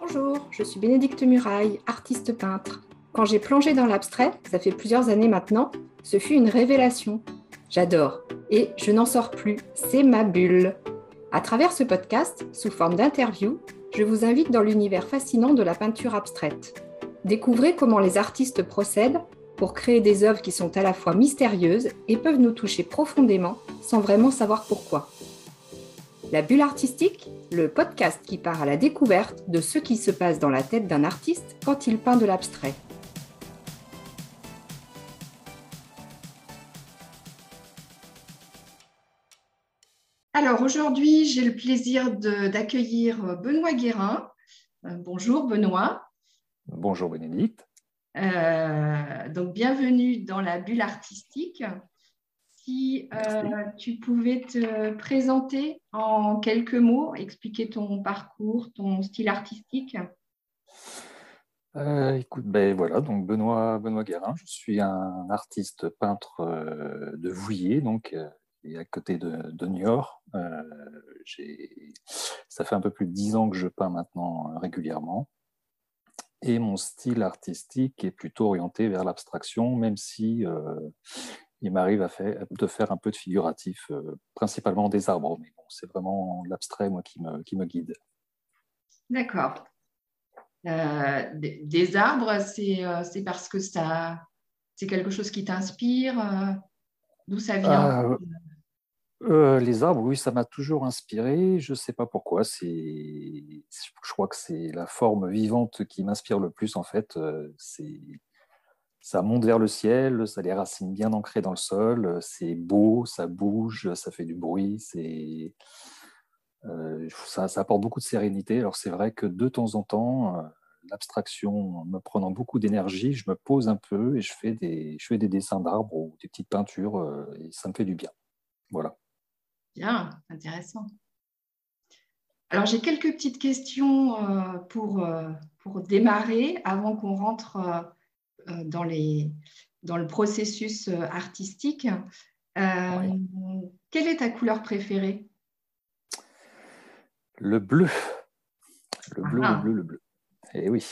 Bonjour, je suis Bénédicte Muraille, artiste peintre. Quand j'ai plongé dans l'abstrait, ça fait plusieurs années maintenant, ce fut une révélation. J'adore et je n'en sors plus, c'est ma bulle. À travers ce podcast, sous forme d'interview, je vous invite dans l'univers fascinant de la peinture abstraite. Découvrez comment les artistes procèdent pour créer des œuvres qui sont à la fois mystérieuses et peuvent nous toucher profondément sans vraiment savoir pourquoi. La bulle artistique, le podcast qui part à la découverte de ce qui se passe dans la tête d'un artiste quand il peint de l'abstrait. Alors aujourd'hui, j'ai le plaisir d'accueillir Benoît Guérin. Euh, bonjour Benoît. Bonjour Bénédicte. Euh, donc bienvenue dans la bulle artistique si euh, tu pouvais te présenter en quelques mots, expliquer ton parcours, ton style artistique. Euh, écoute, ben voilà, donc Benoît, Benoît Guérin, je suis un artiste peintre euh, de Vouillé, donc et à côté de, de Niort. ça fait un peu plus de dix ans que je peins maintenant régulièrement. Et mon style artistique est plutôt orienté vers l'abstraction, même si il m'arrive de faire un peu de figuratif, euh, principalement des arbres, mais bon, c'est vraiment l'abstrait, moi, qui me, qui me guide. D'accord. Euh, des, arbres, euh, c'est parce que ça, c'est quelque chose qui t'inspire D'où ça vient? Les arbres, oui, ça m'a toujours inspiré. Je ne sais pas pourquoi. Je crois que c'est la forme vivante qui m'inspire le plus, en fait. C'est ça monte vers le ciel, ça a les racines bien ancrées dans le sol, c'est beau, ça bouge, ça fait du bruit, euh, ça, apporte beaucoup de sérénité. Alors c'est vrai que de temps en temps, euh, l'abstraction me prenant beaucoup d'énergie, je me pose un peu et je fais des, je fais des dessins d'arbres ou des petites peintures euh, et ça me fait du bien. Voilà. Bien, intéressant. Alors j'ai quelques petites questions pour, pour démarrer avant qu'on rentre euh, dans, les, dans le processus euh, artistique. Euh, quelle est ta couleur préférée? Le bleu. Le bleu, le ah. bleu, le bleu. Eh oui.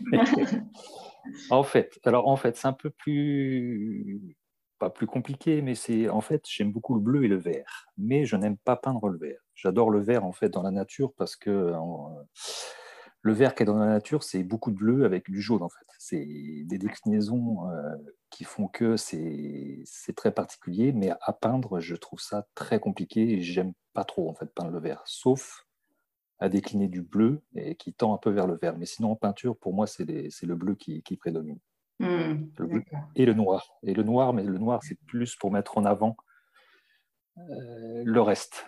en fait, alors en fait, c'est un peu plus pas plus compliqué, mais c'est en fait, j'aime beaucoup le bleu et le vert, mais je n'aime pas peindre le vert. J'adore le vert en fait dans la nature parce que le vert qui est dans la nature, c'est beaucoup de bleu avec du jaune en fait. C'est des déclinaisons euh, qui font que c'est très particulier, mais à peindre, je trouve ça très compliqué et j'aime pas trop en fait peindre le vert, sauf à décliner du bleu et qui tend un peu vers le vert. Mais sinon en peinture, pour moi, c'est le bleu qui, prédomine. Mmh, et le noir. Et le noir, mais le noir, c'est plus pour mettre en avant euh, le reste.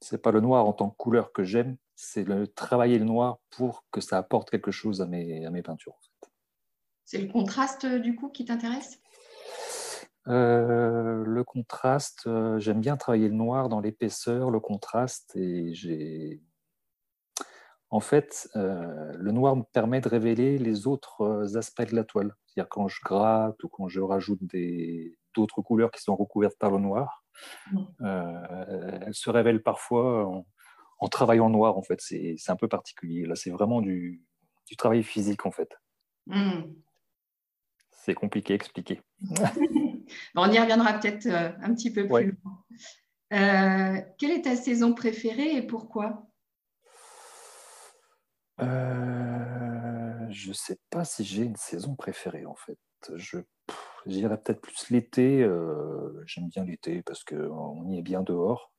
C'est pas le noir en tant que couleur que j'aime, c'est le travailler le noir pour que ça apporte quelque chose à mes, à mes peintures. C'est le contraste du coup qui t'intéresse? Euh, le contraste, euh, j'aime bien travailler le noir dans l'épaisseur, le contraste, et j'ai. En fait, euh, le noir me permet de révéler les autres aspects de la toile. C'est-à-dire quand je gratte ou quand je rajoute d'autres couleurs qui sont recouvertes par le noir, mmh. elles se révèlent parfois en, en travaillant noir, en fait. C'est un peu particulier. Là, c'est vraiment du, travail physique, en fait. Hmm. C'est compliqué à expliquer. on y reviendra peut-être euh, un petit peu plus loin. Euh, quelle est ta saison préférée et pourquoi? Euh, Je ne sais pas si j'ai une saison préférée, en fait. Je dirais peut-être plus l'été. J'aime bien l'été parce qu'on y est bien dehors.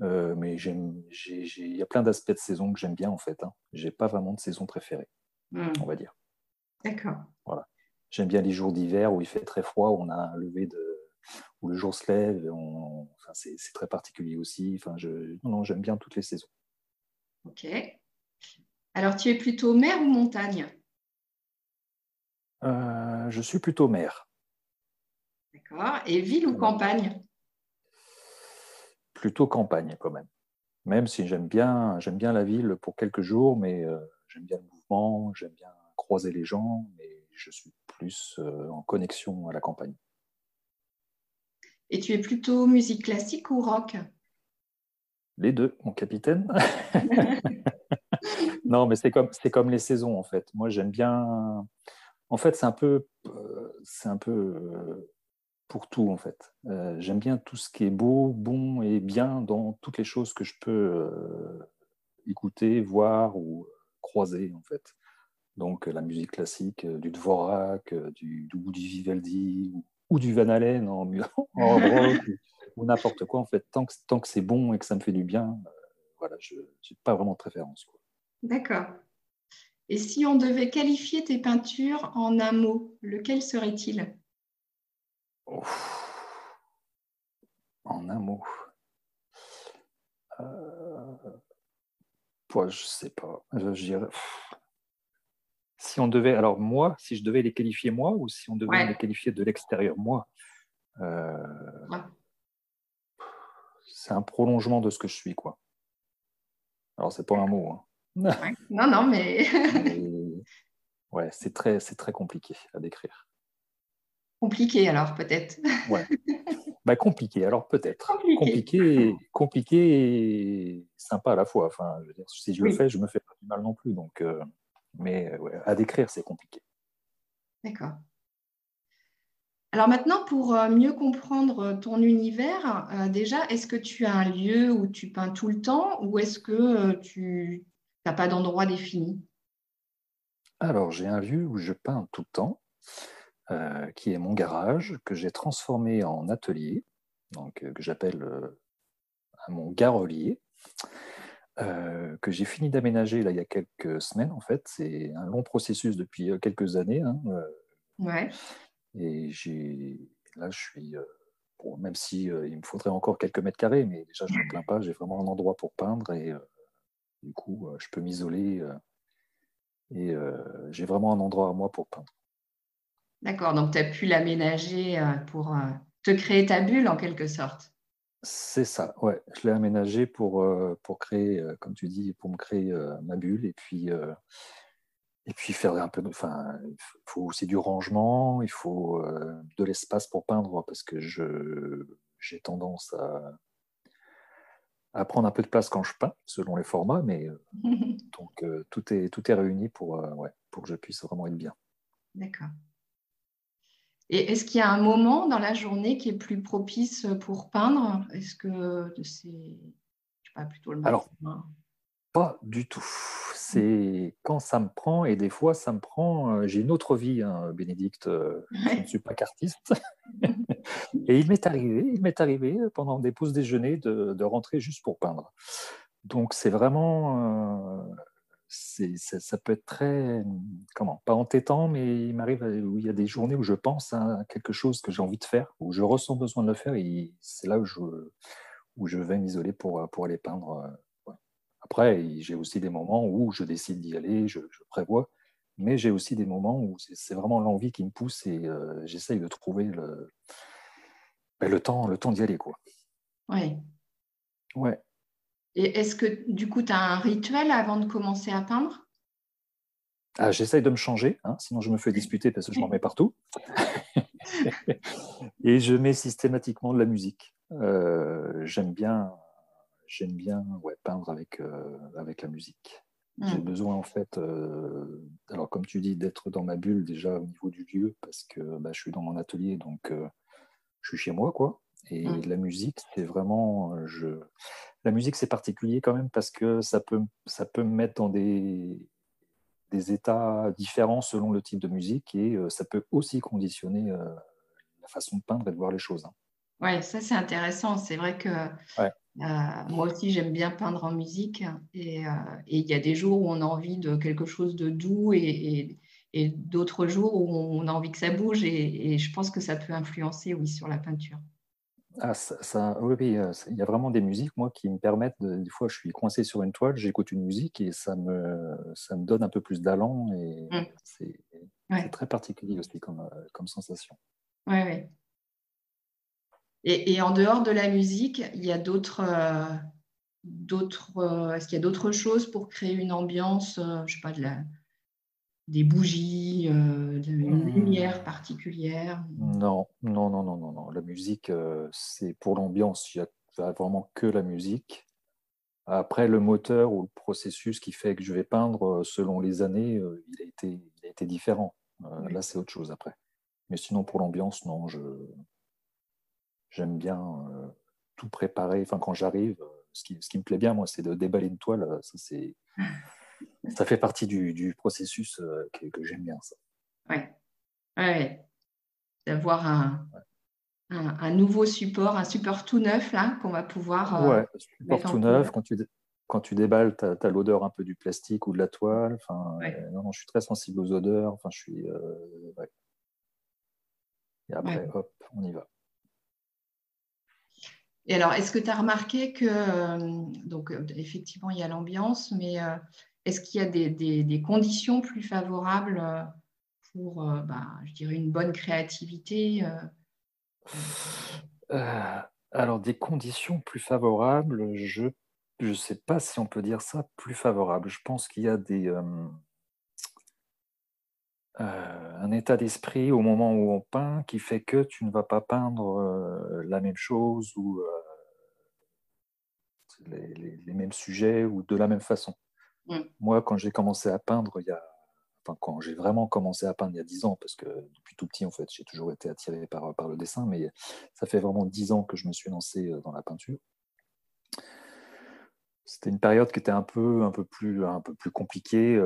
Euh, mais il y a plein d'aspects de saison que j'aime bien en fait. Hein. J'ai pas vraiment de saison préférée, hmm. on va dire. D'accord. Voilà. J'aime bien les jours d'hiver où il fait très froid, où on a un lever de, où le jour se lève. Enfin, c'est très particulier aussi. Enfin, je... Non, j'aime bien toutes les saisons. Ok. Alors, tu es plutôt mer ou montagne? Euh, Je suis plutôt mer. D'accord. Et ville ou campagne? Plutôt campagne quand même. Même si j'aime bien, j'aime bien la ville pour quelques jours, mais j'aime bien le mouvement, j'aime bien croiser les gens, mais je suis plus en connexion à la campagne. Et tu es plutôt musique classique ou rock? Les deux, mon capitaine. non, mais c'est comme, comme les saisons, en fait. Moi, j'aime bien. En fait, c'est un peu, euh, c'est un peu euh, pour tout, en fait. Euh, j'aime bien tout ce qui est beau, bon et bien dans toutes les choses que je peux écouter, voir ou croiser, en fait. Donc, la musique classique, du Dvorak, du, du, du Vivaldi, ou du Van Halen en, en rock ou, n'importe quoi. En fait, tant que, tant que c'est bon et que ça me fait du bien, voilà, je n'ai pas vraiment de préférence. D'accord. Et si on devait qualifier tes peintures en un mot, lequel serait-il? En un mot. Euh... ne je sais pas. Je, je dirais si on devait, alors moi, si je devais les qualifier moi ou si on devait les qualifier de l'extérieur moi, euh, c'est un prolongement de ce que je suis, quoi. Alors c'est pas un mot. Hein. Non, non, mais. ouais, c'est très, c'est très compliqué à décrire. Compliqué alors peut-être. ouais. Bah, compliqué alors peut-être. Compliqué. compliqué, et sympa à la fois. Enfin, je veux dire, si je le fais, je me fais pas du mal non plus. Donc. Euh, mais à décrire, c'est compliqué. D'accord. Alors maintenant, pour euh, mieux comprendre ton univers, euh, déjà, est-ce que tu as un lieu où tu peins tout le temps ou est-ce que tu n'as pas d'endroit défini? Alors, j'ai un lieu où je peins tout le temps, qui est mon garage, que j'ai transformé en atelier, donc, que j'appelle mon garolier. Euh, que j'ai fini d'aménager il y a quelques semaines en fait. C'est un long processus depuis euh, quelques années. Hein, euh. ouais. Et j'ai là je suis même si il me faudrait encore quelques mètres carrés, mais déjà je ne me plains pas. J'ai vraiment un endroit pour peindre et du coup je peux m'isoler et j'ai vraiment un endroit à moi pour peindre. D'accord, donc tu as pu l'aménager pour te créer ta bulle en quelque sorte. C'est ça, ouais. Je l'ai aménagé pour, euh, pour créer, euh, comme tu dis, pour me créer euh, ma bulle et puis, et puis faire un peu. Enfin, il faut aussi du rangement, il faut de l'espace pour peindre parce que je, j'ai tendance à, à prendre un peu de place quand je peins, selon les formats, mais donc tout, est, tout est réuni pour, ouais, pour que je puisse vraiment être bien. D'accord. Et est-ce qu'il y a un moment dans la journée qui est plus propice pour peindre? Est-ce que c'est, je sais pas, plutôt le matin? Alors, pas du tout. C'est quand ça me prend, et des fois ça me prend. Euh, j'ai une autre vie, hein, Bénédicte. Euh, je ne suis pas cartiste. et il m'est arrivé, il m'est arrivé pendant des pauses déjeuner de, de rentrer juste pour peindre. Donc c'est vraiment euh, ça peut être très, comment, pas entêtant, mais il m'arrive où il y a des journées où je pense à quelque chose que j'ai envie de faire, où je ressens besoin de le faire, et c'est là où je, où je vais m'isoler pour, pour aller peindre. Après, j'ai aussi des moments où je décide d'y aller, je, prévois, mais j'ai aussi des moments où c'est vraiment l'envie qui me pousse et euh, j'essaye de trouver le, ben, le temps, le temps d'y aller. Quoi. Oui. Ouais. Et est-ce que du coup, tu as un rituel avant de commencer à peindre? Ah, J'essaye de me changer, hein, sinon je me fais disputer parce que je m'en mets partout. et je mets systématiquement de la musique. Euh, j'aime bien, j'aime bien ouais, peindre avec, euh, avec la musique. J'ai hmm. besoin en fait, euh, alors comme tu dis, d'être dans ma bulle déjà au niveau du lieu parce que bah, je suis dans mon atelier, donc je suis chez moi quoi. Et hmm. la musique, c'est vraiment, je, la musique, c'est particulier quand même parce que ça peut, ça peut me mettre dans des, des états différents selon le type de musique et euh, ça peut aussi conditionner euh, la façon de peindre et de voir les choses. Hein. Oui, ça c'est intéressant. C'est vrai que euh, moi aussi j'aime bien peindre en musique et il y a des jours où on a envie de quelque chose de doux et, et, d'autres jours où on a envie que ça bouge et, et, je pense que ça peut influencer oui sur la peinture. Ah, ça, oui, euh, il y a vraiment des musiques, moi, qui me permettent, des fois, je suis coincé sur une toile, j'écoute une musique et ça me, ça me donne un peu plus d'allant et mmh. c'est très particulier aussi comme, euh, comme sensation. Oui, oui. Et, et, en dehors de la musique, il y a d'autres euh, d'autres, est-ce qu'il y a d'autres choses pour créer une ambiance, je sais pas, de la, des bougies, une hmm. lumière particulière? Non, non, non, non, non, non. La musique, c'est pour l'ambiance. Il n'y a vraiment que la musique. Après, le moteur ou le processus qui fait que je vais peindre selon les années, il a été, il a été différent. Là, c'est autre chose après. Mais sinon, pour l'ambiance, non, je j'aime bien tout préparer. Enfin, quand j'arrive, ce qui, ce qui, me plaît bien, moi, c'est de déballer une toile. Ça, c'est, ça fait partie du, du processus que, que j'aime bien. Ça. Ouais. ouais. D'avoir un, un, un, nouveau support, un support tout neuf là qu'on va pouvoir. ouais, support tout neuf. Quand tu, quand tu déballes, tu as, l'odeur un peu du plastique ou de la toile. Enfin, non, non, je suis très sensible aux odeurs. Enfin, je suis. Et après, hop, on y va. Et alors, est-ce que tu as remarqué que, euh, donc euh, effectivement, il y a l'ambiance, mais euh, est-ce qu'il y a des, conditions plus favorables pour, bah, je dirais, une bonne créativité Alors, des conditions plus favorables, je ne sais pas si on peut dire ça plus favorable. Je pense qu'il y a des, un état d'esprit au moment où on peint qui fait que tu ne vas pas peindre euh, la même chose ou euh, les, mêmes sujets ou de la même façon. Mm. Moi, quand j'ai commencé à peindre, il y a, enfin, quand j'ai vraiment commencé à peindre il y a dix ans, parce que depuis tout petit, en fait, j'ai toujours été attiré par, par le dessin, mais ça fait vraiment dix ans que je me suis lancé euh, dans la peinture. C'était une période qui était un peu, un peu, plus, un peu plus compliquée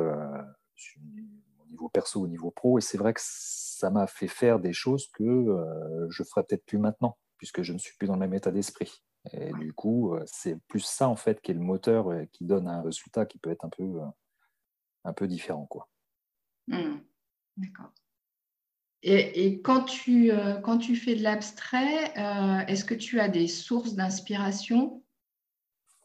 niveau perso, au niveau pro. Et c'est vrai que ça m'a fait faire des choses que euh, je ferais peut-être plus maintenant, puisque je ne suis plus dans le même état d'esprit. Et du coup, euh, c'est plus ça en fait qui est le moteur euh, qui donne un résultat qui peut être un peu, un peu différent. Quoi. Mmh. D'accord. Et, et, quand, tu, quand tu fais de l'abstrait, est-ce que tu as des sources d'inspiration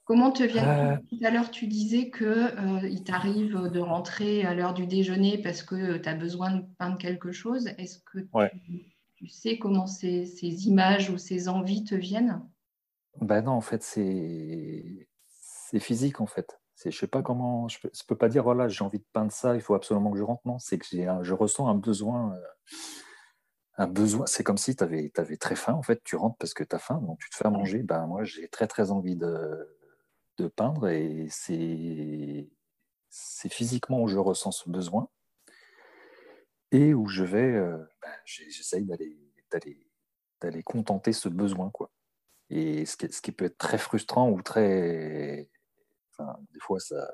Comment te vient euh. Tout à l'heure, tu disais qu'il euh, t'arrive de rentrer à l'heure du déjeuner parce que tu as besoin de peindre quelque chose. Est-ce que tu, sais comment ces, images ou ces envies te viennent? Ben non, en fait, c'est physique, en fait. Je ne sais pas comment, je ne peux, pas dire, voilà, j'ai envie de peindre ça, il faut absolument que je rentre. Non, c'est que je ressens un besoin. Euh, un besoin, c'est comme si tu avais, avais, très faim, en fait, tu rentres parce que tu as faim, donc tu te fais à manger. Ben, moi, j'ai très, très envie de, de peindre et c'est physiquement où je ressens ce besoin et où je vais, euh, ben, j'essaye d'aller d'aller contenter ce besoin quoi. Et ce qui, ce qui, peut être très frustrant ou très, enfin, des fois ça,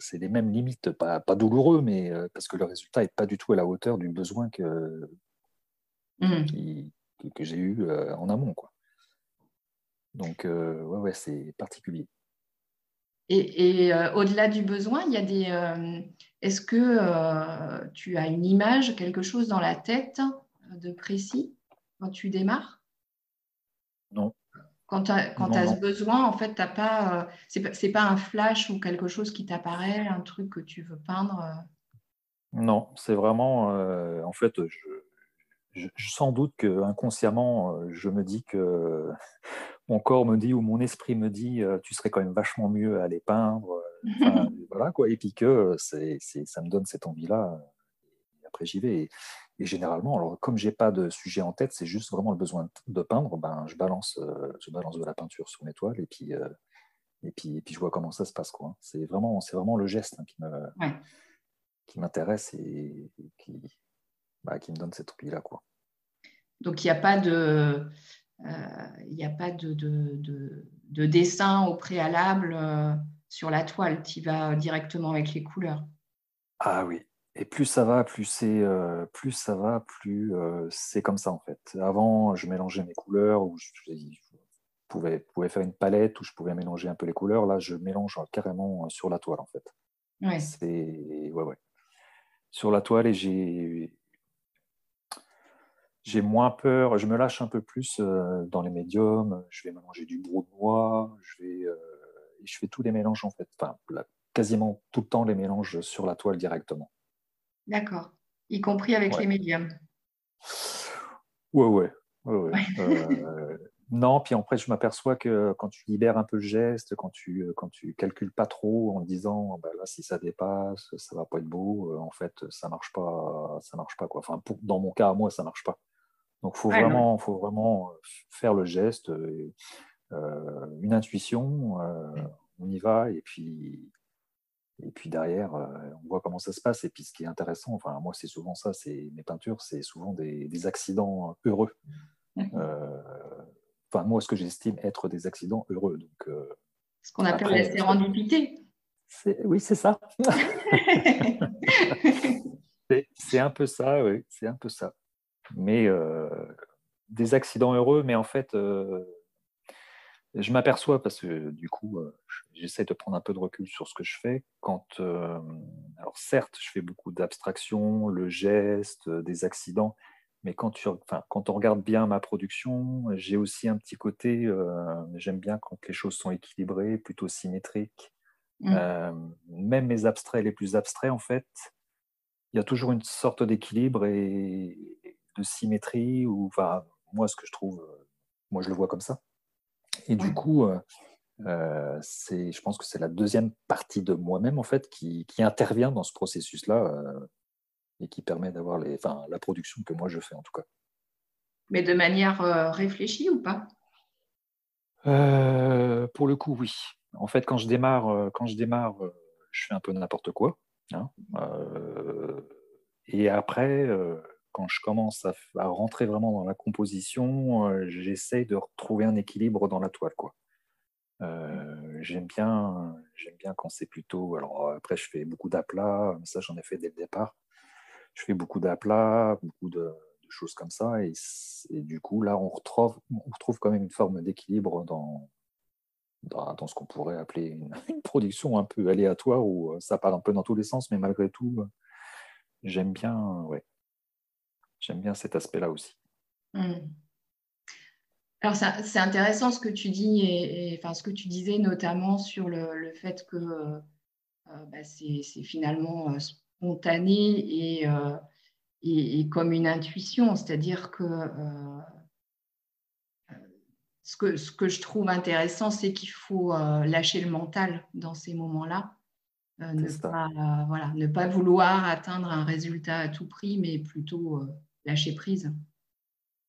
c'est les mêmes limites, pas, pas douloureux, mais euh, parce que le résultat n'est pas du tout à la hauteur du besoin que, mmh. que, j'ai eu euh, en amont. Quoi. Donc, ouais, ouais c'est particulier. Et, euh, au-delà du besoin, il y a des. Euh, est-ce que euh, tu as une image, quelque chose dans la tête de précis quand tu démarres? Non. Quand tu as, ce besoin, en fait, t'as pas. c'est pas un flash ou quelque chose qui t'apparaît, un truc que tu veux peindre. Non, c'est vraiment. en fait, je, je, sans doute que inconsciemment, je me dis que mon corps me dit ou mon esprit me dit euh, tu serais quand même vachement mieux à les peindre. Euh, voilà quoi. Et puis que euh, c'est, ça me donne cette envie-là. Et après j'y vais. Et, généralement, alors comme j'ai pas de sujet en tête, c'est juste vraiment le besoin de peindre. Ben je balance, je balance de la peinture sur mes toiles et puis et puis et puis je vois comment ça se passe quoi. C'est vraiment c'est vraiment le geste hein, qui me qui m'intéresse et, qui bah, qui me donne cette envie là quoi. Donc il n'y a pas de il euh, n'y a pas de, de, dessin au préalable euh, sur la toile. Tu vas directement avec les couleurs. Ah oui. Et plus ça va, plus c'est euh, plus ça va, plus c'est comme ça en fait. Avant, je mélangeais mes couleurs ou je, pouvais, pouvais, faire une palette où je pouvais mélanger un peu les couleurs. Là, je mélange carrément sur la toile en fait. Ouais. C'est ouais ouais. Sur la toile et j'ai j'ai moins peur, je me lâche un peu plus euh, dans les médiums, je vais mélanger du brou de noix, je, vais, euh, je fais tous les mélanges en fait, enfin, quasiment tout le temps les mélanges sur la toile directement. D'accord, y compris avec les médiums. Ouais, ouais. ouais, ouais. Euh, non, puis après, je m'aperçois que quand tu libères un peu le geste, quand tu quand tu calcules pas trop en disant bah là si ça dépasse, ça va pas être beau, en fait ça marche pas, ça marche pas quoi. Enfin dans mon cas moi ça marche pas. Donc faut vraiment faut vraiment faire le geste, une intuition, on y va et puis et puis derrière, on voit comment ça se passe. Et puis ce qui est intéressant, enfin moi c'est souvent ça, c'est mes peintures, c'est souvent des, des, accidents heureux. Euh, enfin moi ce que j'estime être des accidents heureux. Donc, euh, ce qu'on appelle la sérendipité. Oui, c'est ça. c'est un peu ça, oui, c'est un peu ça. Mais euh, des accidents heureux, mais en fait, je m'aperçois parce que du coup, j'essaie de prendre un peu de recul sur ce que je fais. Quand, alors certes, je fais beaucoup d'abstraction, le geste, des accidents, mais quand, tu, enfin, quand on regarde bien ma production, j'ai aussi un petit côté, euh, j'aime bien quand les choses sont équilibrées, plutôt symétriques. Mm. Euh, même mes abstraits les plus abstraits, en fait, il y a toujours une sorte d'équilibre et de symétrie, ou enfin, moi, ce que je trouve, moi, je le vois comme ça. Et du coup, euh, c'est, je pense que c'est la deuxième partie de moi-même, en fait, qui, qui intervient dans ce processus-là et qui permet d'avoir les, enfin, la production que moi je fais en tout cas. Mais de manière euh, réfléchie ou pas? Euh, Pour le coup, oui. En fait, quand je démarre, euh, quand je démarre, je fais un peu n'importe quoi. Hein, et après, quand je commence à, rentrer vraiment dans la composition, j'essaie de retrouver un équilibre dans la toile, quoi. j'aime bien, j'aime bien quand c'est plutôt. Alors après, je fais beaucoup d'aplats, ça j'en ai fait dès le départ je fais beaucoup d'aplats, beaucoup de, choses comme ça. Et, du coup, là, on retrouve, on retrouve quand même une forme d'équilibre dans, dans, ce qu'on pourrait appeler une, production un peu aléatoire où euh, ça part un peu dans tous les sens, mais malgré tout, euh, j'aime bien, ouais, j'aime bien cet aspect-là aussi. Hmm. Alors, c'est intéressant ce que tu dis, et, enfin, ce que tu disais notamment sur le, fait que euh, bah, c'est finalement euh, et, et, comme une intuition. C'est-à-dire que, euh, ce que ce que je trouve intéressant, c'est qu'il faut euh, lâcher le mental dans ces moments-là. ne, pas, voilà, ne pas vouloir atteindre un résultat à tout prix, mais plutôt lâcher prise.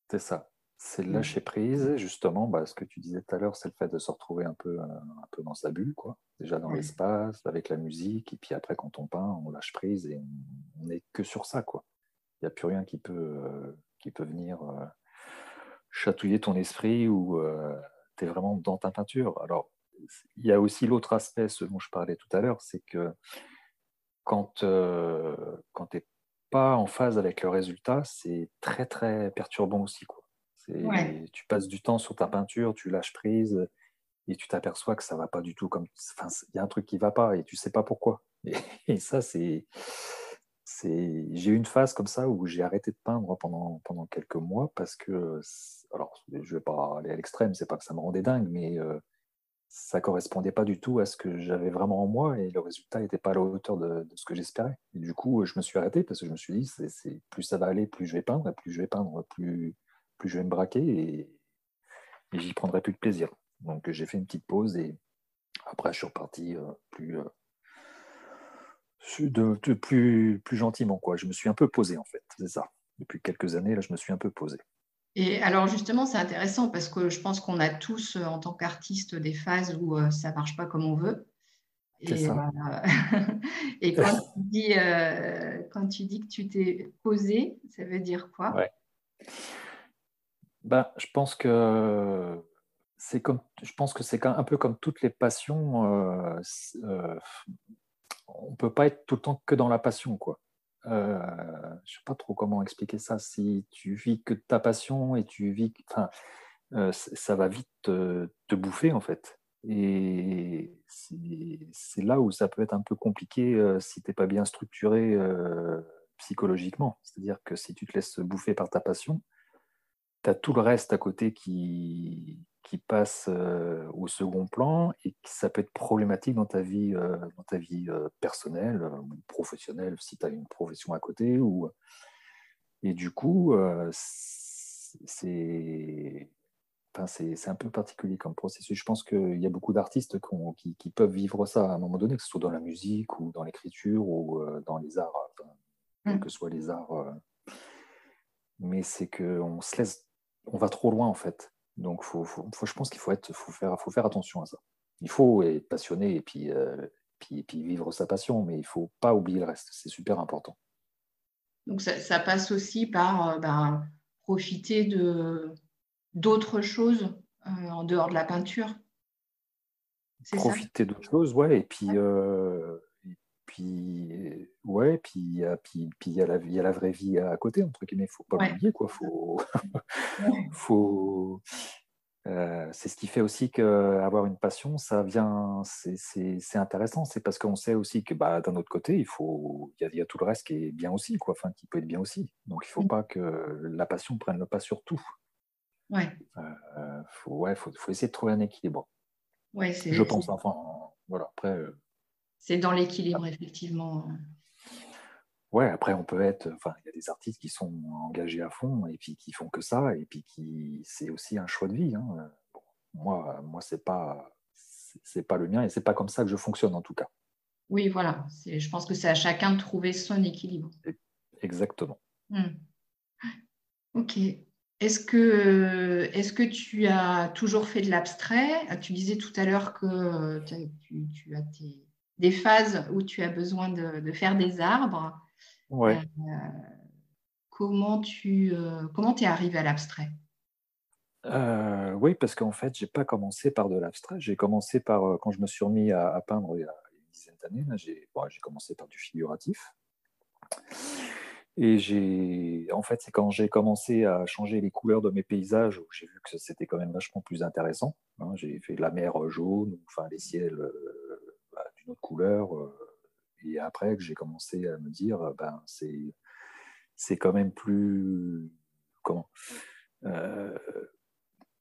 C'est ça. C'est lâcher prise, justement, bah, ce que tu disais tout à l'heure, c'est le fait de se retrouver un peu, un peu dans sa bulle, quoi. Déjà dans l'espace, avec la musique, et puis après, quand on peint, on lâche prise et on n'est que sur ça, quoi. Il n'y a plus rien qui peut, euh, qui peut venir euh, chatouiller ton esprit ou euh, tu es vraiment dans ta peinture. Alors, il y a aussi l'autre aspect, ce dont je parlais tout à l'heure, c'est que quand, quand tu n'es pas en phase avec le résultat, c'est très, très perturbant aussi, quoi. Tu passes du temps sur ta peinture, tu lâches prise et tu t'aperçois que ça va pas du tout comme. Enfin, il y a un truc qui va pas et tu sais pas pourquoi. Et, ça, c'est. J'ai eu une phase comme ça où j'ai arrêté de peindre pendant, pendant quelques mois parce que, alors je vais pas aller à l'extrême, c'est pas que ça me rendait dingue, mais euh, ça correspondait pas du tout à ce que j'avais vraiment en moi et le résultat n'était pas à la hauteur de, ce que j'espérais. Du coup, je me suis arrêté parce que je me suis dit, c'est plus ça va aller, plus je vais peindre, plus je vais peindre, plus, plus je vais me braquer et, j'y prendrai plus de plaisir. Donc j'ai fait une petite pause et après je suis reparti euh, plus, euh, plus, plus gentiment. Quoi. Je me suis un peu posé en fait, c'est ça. Depuis quelques années, là, je me suis un peu posé. Et alors justement, c'est intéressant parce que je pense qu'on a tous, euh, en tant qu'artistes, des phases où ça ne marche pas comme on veut. Et, ça. et quand, tu dis, quand tu dis que tu t'es posé, ça veut dire quoi? Ouais. Ben, je pense que c'est comme, je pense que c'est un peu comme toutes les passions. Euh, euh, on peut pas être tout le temps que dans la passion, quoi. Euh, je sais pas trop comment expliquer ça. Si tu vis que ta passion et tu vis, enfin, euh, ça va vite te, bouffer en fait. Et c'est là où ça peut être un peu compliqué euh, si t'es pas bien structuré psychologiquement. C'est-à-dire que si tu te laisses bouffer par ta passion, tu as tout le reste à côté qui, qui passe euh, au second plan et ça peut être problématique dans ta vie, euh, dans ta vie euh, personnelle ou professionnelle si tu as une profession à côté. Ou... Et du coup, c'est c'est un peu particulier comme processus. Je pense qu'il y a beaucoup d'artistes qui, peuvent vivre ça à un moment donné, que ce soit dans la musique ou dans l'écriture ou dans les arts, quels mm. que soient les arts. Mais c'est qu'on se laisse, on va trop loin en fait. Donc, faut, je pense qu'il faut, être, faut, faire, faut faire attention à ça. Il faut être passionné et puis, euh, puis, puis vivre sa passion, mais il ne faut pas oublier le reste. C'est super important. Donc, ça, passe aussi par ben, profiter de d'autres choses euh, en dehors de la peinture. Profiter d'autres choses, ouais. Et puis, euh, puis, ouais, puis, puis, puis il y, a la, y a la vraie vie à côté, entre guillemets. Il ne faut pas l'oublier, quoi. Faut, faut, euh, c'est ce qui fait aussi qu'avoir une passion, ça vient, c'est intéressant. C'est parce qu'on sait aussi que bah, d'un autre côté, il faut, il y, a tout le reste qui est bien aussi, quoi. Enfin, qui peut être bien aussi. Donc, il ne faut mm. pas que la passion prenne le pas sur tout. Ouais. Euh, faut, ouais, faut, faut, essayer de trouver un équilibre. Ouais, je pense. Enfin, voilà. Après. Euh, c'est dans l'équilibre, effectivement. Ouais, après, on peut être. Enfin, il y a des artistes qui sont engagés à fond et puis qui font que ça, et puis qui. C'est aussi un choix de vie. Hein. moi, moi c'est pas. C'est pas le mien et c'est pas comme ça que je fonctionne en tout cas. Oui, voilà. Je pense que c'est à chacun de trouver son équilibre. Exactement. Hmm. Ok. Est-ce que, est que tu as toujours fait de l'abstrait? Tu disais tout à l'heure que tu, as des phases où tu as besoin de, faire des arbres. Ouais. Euh, comment tu euh, comment es arrivé à l'abstrait? Euh, Oui, parce qu'en fait, je n'ai pas commencé par de l'abstrait. J'ai commencé par, quand je me suis remis à, peindre il y a une dizaine d'années, j'ai commencé par du figuratif. Et j'ai, en fait, c'est quand j'ai commencé à changer les couleurs de mes paysages où j'ai vu que c'était quand même vachement plus intéressant. Hein. j'ai fait la mer jaune, enfin les ciels euh, autre couleur. Euh, et après que j'ai commencé à me dire, ben c'est, c'est quand même plus, comment, euh,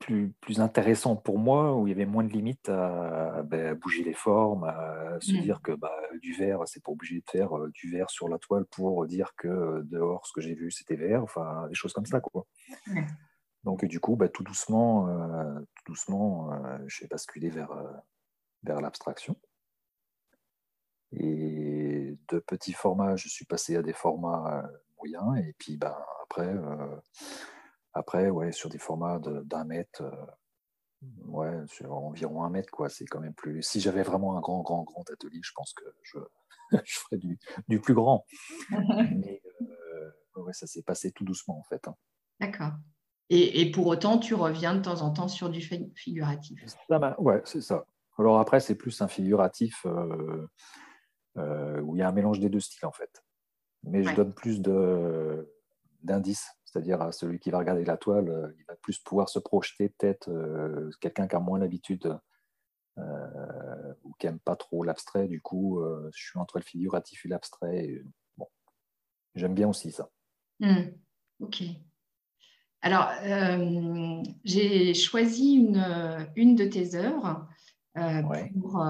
plus, plus intéressant pour moi, où il y avait moins de limites à, ben, bouger les formes, à se mm. dire que bah, du vert, c'est pas obligé de faire euh, du vert sur la toile pour dire que euh, dehors, ce que j'ai vu, c'était vert, enfin, des choses comme ça. Quoi. Donc, du coup, bah, tout doucement, euh, tout doucement j'ai basculé vers, vers l'abstraction. Et de petits formats, je suis passé à des formats moyens, et puis bah, après après, ouais, sur des formats d'un mètre, euh, ouais, sur environ un mètre, quoi, c'est quand même plus. Si j'avais vraiment un grand, grand, grand atelier, je pense que je, je ferais du, du, plus grand. Mais euh, ouais, ça s'est passé tout doucement, en fait. Hein. D'accord. Et, et, pour autant, tu reviens de temps en temps sur du figuratif. ouais, c'est ça. Alors après, c'est plus un figuratif euh, où il y a un mélange des deux styles, en fait. Mais je donne plus d'indices c'est-à-dire à celui qui va regarder la toile, euh, il va plus pouvoir se projeter peut-être euh, quelqu'un qui a moins l'habitude euh, ou qui n'aime pas trop l'abstrait. Du coup, je suis entre le figuratif et l'abstrait. Bon, j'aime bien aussi ça. Hmm. ok. Alors, j'ai choisi une, une, de tes œuvres pour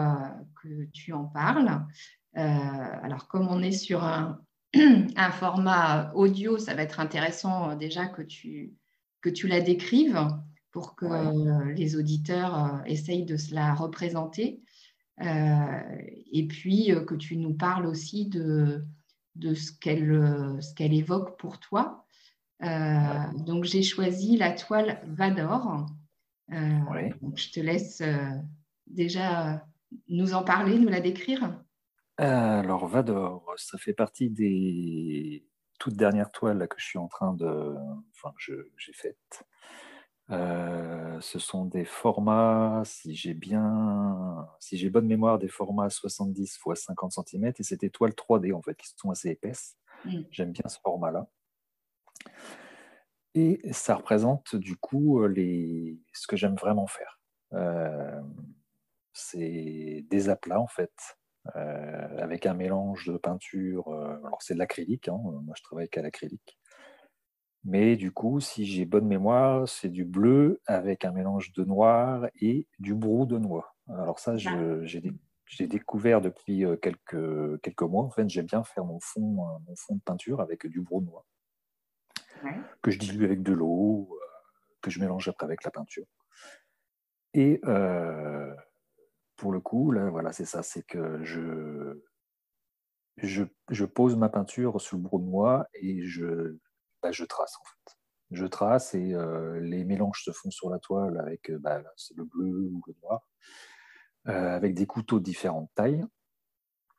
que tu en parles. Alors, comme on est sur un, un format audio, ça va être intéressant euh, déjà que tu, que tu la décrives pour que les auditeurs euh, essayent de se la représenter. Euh, et puis que tu nous parles aussi de, de ce qu'elle évoque pour toi. Donc j'ai choisi la toile Vador. je te laisse déjà nous en parler, nous la décrire. Alors, Vador, ça fait partie des toutes dernières toiles que je suis en train de. Enfin, j'ai faites. Euh, ce sont des formats, si j'ai bien, si j'ai bonne mémoire, des formats 70 x 50 cm et c'est des toiles 3D en fait qui sont assez épaisses. Mm. J'aime bien ce format-là. Et ça représente du coup les... ce que j'aime vraiment faire. Euh, c'est des aplats en fait. Euh, avec un mélange de peinture. Euh, alors, c'est de l'acrylique, hein, moi je travaille qu'à l'acrylique. Mais du coup, si j'ai bonne mémoire, c'est du bleu avec un mélange de noir et du brou de noix. Alors ça, j'ai découvert depuis euh, quelques, quelques mois. En fait, j'aime bien faire mon fond, mon fond de peinture avec du brou de noix, que je dilue avec de l'eau, que je mélange après avec la peinture. Et pour le coup, là, voilà, c'est ça, c'est que je, je, pose ma peinture sur le moi et je, bah, je trace en fait. Je trace et les mélanges se font sur la toile avec bah, le bleu ou le noir, avec des couteaux de différentes tailles.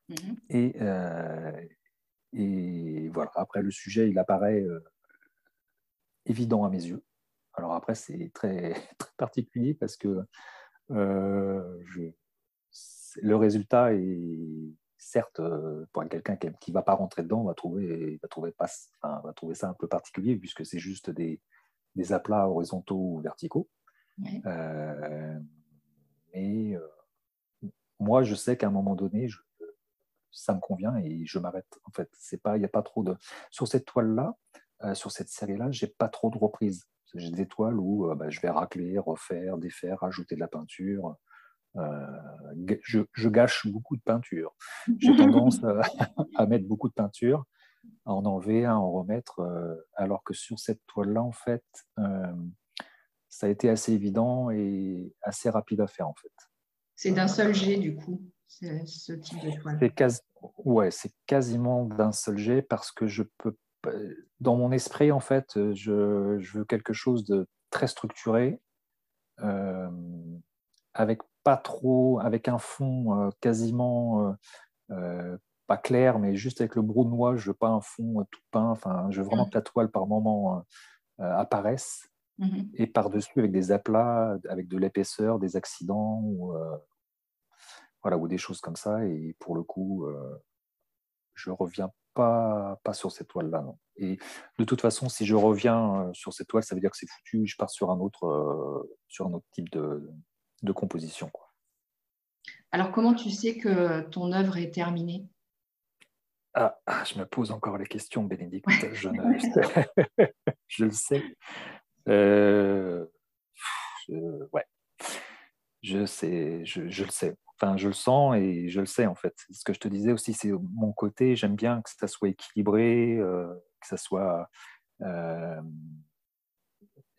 Mmh et, et voilà, après le sujet, il apparaît évident à mes yeux. Alors après, c'est très, très particulier parce que je, le résultat est certes pour quelqu'un qui ne va pas rentrer dedans va trouver va trouver pas va trouver ça un peu particulier puisque c'est juste des, des aplats horizontaux ou verticaux mais moi je sais qu'à un moment donné je, ça me convient et je m'arrête. En fait, c'est pas, il n'y a pas trop de. Sur cette toile-là, euh, sur cette série-là, j'ai pas trop de reprises. J'ai des toiles où euh, bah, je vais racler, refaire, défaire, ajouter de la peinture. Euh, je, gâche beaucoup de peinture. J'ai tendance à, mettre beaucoup de peinture, à en enlever, à en remettre, alors que sur cette toile-là, en fait, ça a été assez évident et assez rapide à faire, en fait. C'est d'un seul jet, du coup ce type de toile C'est ouais, c'est quasiment d'un seul jet parce que je peux, dans mon esprit, en fait, je, je veux quelque chose de très structuré, euh, avec pas trop, avec un fond euh, quasiment euh, pas clair, mais juste avec le brunois. Je veux pas un fond tout peint. Enfin, je veux vraiment que la toile par moment apparaisse. Mm-hmm. Et par-dessus, avec des aplats, avec de l'épaisseur, des accidents, ou, voilà, ou des choses comme ça. Et pour le coup, euh, je reviens pas, pas sur cette toile-là. Et de toute façon, si je reviens euh, sur cette toile, ça veut dire que c'est foutu. Je pars sur un autre, euh, sur un autre type de, de composition. Quoi. Alors, comment tu sais que ton œuvre est terminée? Ah, ah, je me pose encore les questions, Bénédicte. Je, je le sais. Euh, ouais, je sais, je, je, le sais. Enfin, je le sens et je le sais en fait. Ce que je te disais aussi, c'est mon côté. J'aime bien que ça soit équilibré, euh, que ça soit. Euh,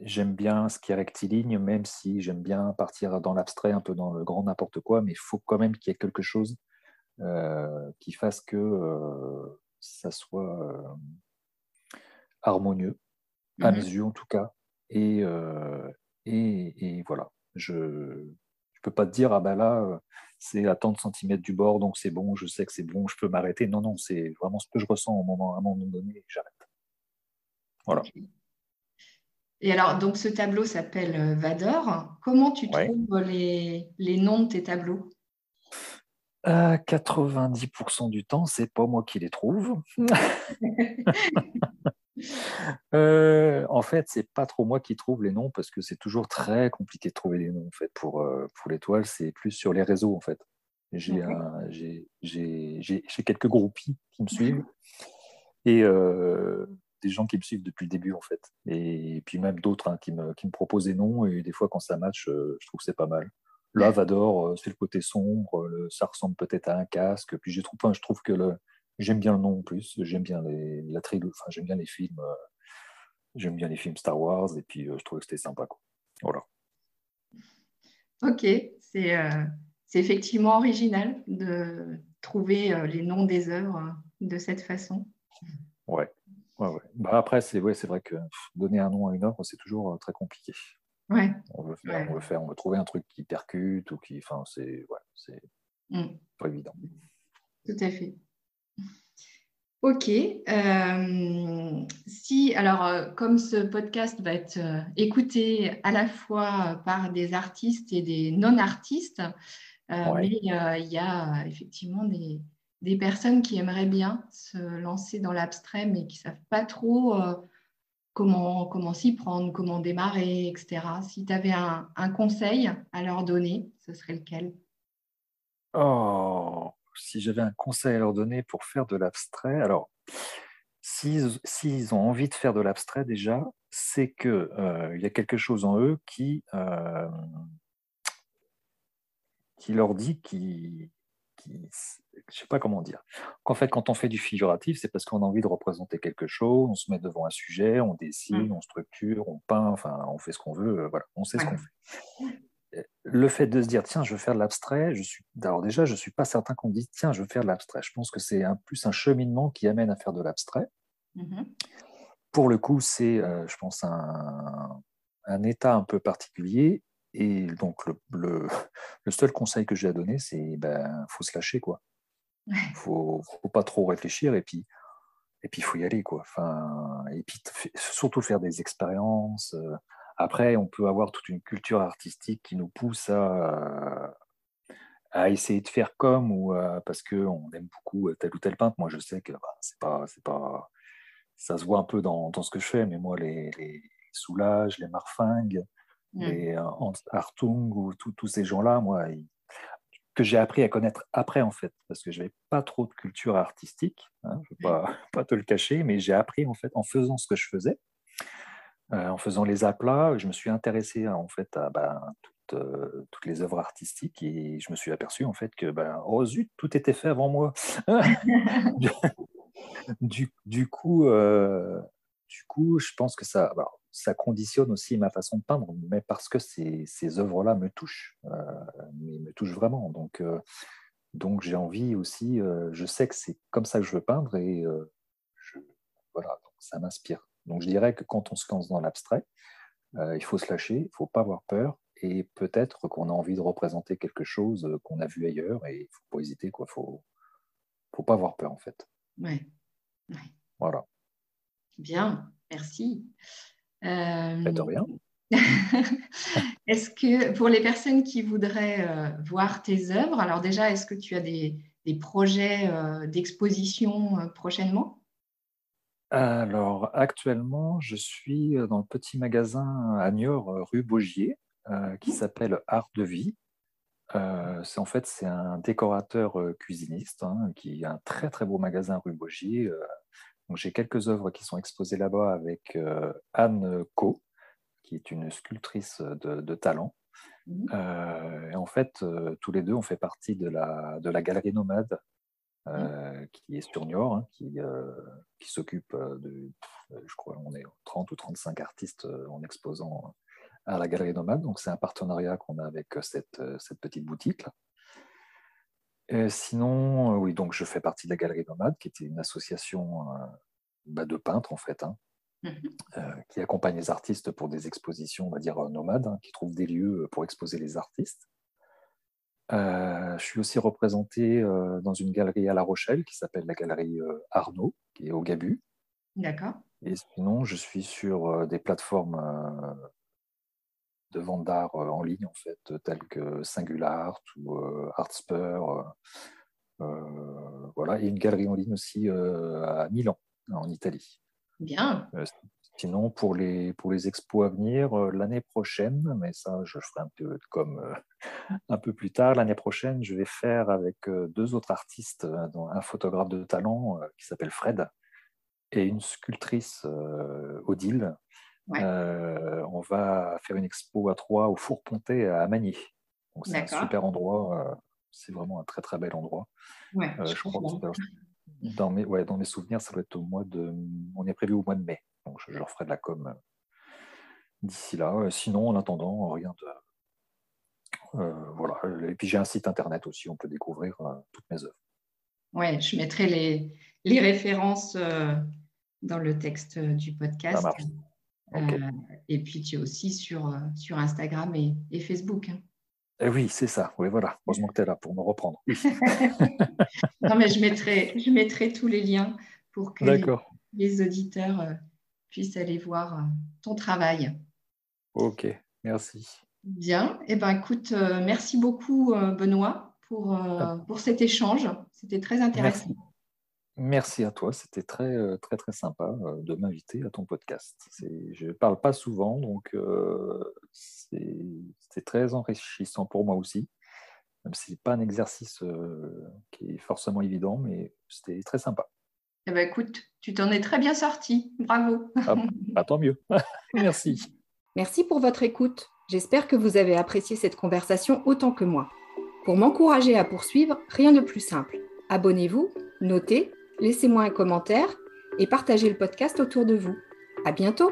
j'aime bien ce qui est rectiligne, même si j'aime bien partir dans l'abstrait, un peu dans le grand n'importe quoi, mais il faut quand même qu'il y ait quelque chose euh, qui fasse que ça soit harmonieux, à mmh mes yeux en tout cas. Et, et, et voilà, je, peux pas te dire, ah ben là, euh, c'est à tant de centimètres du bord, donc c'est bon, je sais que c'est bon, je peux m'arrêter. Non, non, c'est vraiment ce que je ressens au moment, à un moment donné j'arrête. Voilà. Et alors, donc ce tableau s'appelle euh, Vador. Comment tu trouves les, les, noms de tes tableaux? 90% euh, du temps, c'est pas moi qui les trouve. Euh, en fait, c'est pas trop moi qui trouve les noms parce que c'est toujours très compliqué de trouver les noms en fait pour, pour l'étoile. C'est plus sur les réseaux en fait. J'ai quelques groupies qui me suivent et euh, des gens qui me suivent depuis le début en fait. Et puis même d'autres hein, qui, me, qui, me, proposent des noms et des fois quand ça match, je trouve que c'est pas mal. Là, Vador, c'est le côté sombre, ça ressemble peut-être à un casque. Puis je trouve, je trouve que le, J'aime bien le nom en plus, j'aime bien les, la enfin, j'aime bien les films, euh, j'aime bien les films Star Wars et puis euh, je trouvais que c'était sympa. Quoi. Voilà. Ok, c'est euh, effectivement original de trouver les noms des œuvres de cette façon. Ouais. Ouais, ouais. Bah après, c'est ouais, vrai que donner un nom à une œuvre, c'est toujours très compliqué. Ouais. On veut faire, on veut faire, on veut trouver un truc qui percute ou qui, enfin, c'est mm. pas évident. Tout à fait. Ok. Euh, si, alors, euh, comme ce podcast va être euh, écouté à la fois par des artistes et des non-artistes, mais il y a effectivement des, des, personnes qui aimeraient bien se lancer dans l'abstrait, mais qui ne savent pas trop comment, comment s'y prendre, comment démarrer, etc. Si tu avais un, conseil à leur donner, ce serait lequel? Oh, si j'avais un conseil à leur donner pour faire de l'abstrait, alors, s'ils ont envie de faire de l'abstrait déjà, c'est qu'il euh, y a quelque chose en eux qui, euh, leur dit qui, qui je sais pas comment dire. Qu'en fait, quand on fait du figuratif, c'est parce qu'on a envie de représenter quelque chose, on se met devant un sujet, on dessine, mmh. on structure, on peint, enfin, on fait ce qu'on veut, euh, voilà, on sait ce qu'on fait le fait de se dire, tiens, je veux faire de l'abstrait, je suis, alors déjà, je ne suis pas certain qu'on dise, tiens, je veux faire de l'abstrait. Je pense que c'est un, plus un cheminement qui amène à faire de l'abstrait. Mm-hmm. Pour le coup, c'est, euh, je pense, un, un, état un peu particulier. Et donc, le, le, seul conseil que j'ai à donner, c'est ben, faut se lâcher, quoi. Il ne faut, faut, pas trop réfléchir et puis et puis il faut y aller, quoi. Enfin, et puis surtout faire des expériences. Euh, après, on peut avoir toute une culture artistique qui nous pousse à, à essayer de faire comme ou parce qu'on aime beaucoup tel ou tel peintre. Moi, je sais que bah, c'est pas, c'est pas, ça se voit un peu dans, dans, ce que je fais, mais moi, les, les Soulages, les Marfingues, mmh. les Hartung ou tous ces gens-là, moi, que j'ai appris à connaître après, en fait, parce que je n'avais pas trop de culture artistique, hein, je ne vais pas, pas, te le cacher, mais j'ai appris, en fait, en faisant ce que je faisais. Euh, en faisant les aplats, je me suis intéressé en fait à ben, toutes, euh, toutes, les œuvres artistiques et je me suis aperçu en fait que ben, oh zut, tout était fait avant moi. du, du, coup, euh, du coup, je pense que ça, ça conditionne aussi ma façon de peindre, mais parce que ces, ces œuvres-là me touchent, mais me touchent vraiment. Donc, donc j'ai envie aussi, je sais que c'est comme ça que je veux peindre et je, voilà, donc ça m'inspire. Donc je dirais que quand on se lance dans l'abstrait, euh, il faut se lâcher, il ne faut pas avoir peur, et peut-être qu'on a envie de représenter quelque chose euh, qu'on a vu ailleurs, et il ne faut pas hésiter, il ne faut, faut pas avoir peur en fait. Oui. Voilà. Bien, merci. Euh... De rien. est-ce que pour les personnes qui voudraient euh, voir tes œuvres, alors déjà, est-ce que tu as des, des projets d'exposition prochainement? Alors, actuellement, je suis dans le petit magasin à Niort, rue Bogier, euh, qui s'appelle Art de Vie. Euh, c'est en fait c'est un décorateur euh, cuisiniste hein, qui a un très très beau magasin rue Bogier. J'ai quelques œuvres qui sont exposées là-bas avec Anne Co, qui est une sculptrice de, talent. Mmh. et en fait, tous les deux, on fait partie de la, de la galerie nomade Mmh. Euh, qui est sur Niort, hein, qui, euh, qui s'occupe euh, de, je crois, on est 30 ou 35 artistes en exposant à la Galerie Nomade. Donc, c'est un partenariat qu'on a avec cette, cette petite boutique. Et sinon, oui, donc je fais partie de la Galerie Nomade, qui était une association bah, de peintres, en fait, hein, mmh qui accompagne les artistes pour des expositions, on va dire, nomades, hein, qui trouvent des lieux pour exposer les artistes. Euh, je suis aussi représenté euh, dans une galerie à La Rochelle qui s'appelle la galerie euh, Arnaud, qui est au Gabu. D'accord. Et sinon, je suis sur des plateformes de vente d'art en ligne, en fait, telles que Singular ou Artspur. voilà, et une galerie en ligne aussi à Milan, en Italie. Bien. Sinon, pour les, pour les expos à venir, euh, l'année prochaine, mais ça, je ferai un peu comme euh, un peu plus tard, l'année prochaine, je vais faire avec euh, deux autres artistes, un photographe de talent qui s'appelle Fred et une sculptrice, Odile. On va faire une expo à trois au Four Pontet à Magny. Donc, c'est un super endroit. c'est vraiment un très, très bel endroit. je, crois dans mes, ouais, dans mes souvenirs, ça va être au mois de. On est prévu au mois de mai. Donc je, leur ferai de la com euh, d'ici là. Euh, sinon, en attendant, rien de. Euh, voilà. Et puis j'ai un site internet aussi, on peut découvrir toutes mes œuvres. Oui, je mettrai les, les références dans le texte du podcast. Et puis tu es aussi sur, sur Instagram et, et Facebook. Hein. Eh oui, c'est ça. Oui, voilà. Heureusement que tu es là pour me reprendre. non, mais je mettrai, je mettrai tous les liens pour que les, auditeurs puisse aller voir euh, ton travail. Ok, merci. Bien. Eh ben, écoute, euh, merci beaucoup, euh, Benoît, pour, ah. pour cet échange. C'était très intéressant. Merci. À toi, c'était très très très sympa de m'inviter à ton podcast. Je ne parle pas souvent, donc c'est très enrichissant pour moi aussi. Même si ce n'est pas un exercice qui est forcément évident, mais c'était très sympa. Eh ben, écoute, tu t'en es très bien sorti. Bravo. Ah, bah, tant mieux. Merci. Merci pour votre écoute. J'espère que vous avez apprécié cette conversation autant que moi. Pour m'encourager à poursuivre, rien de plus simple. Abonnez-vous, notez, laissez-moi un commentaire et partagez le podcast autour de vous. À bientôt!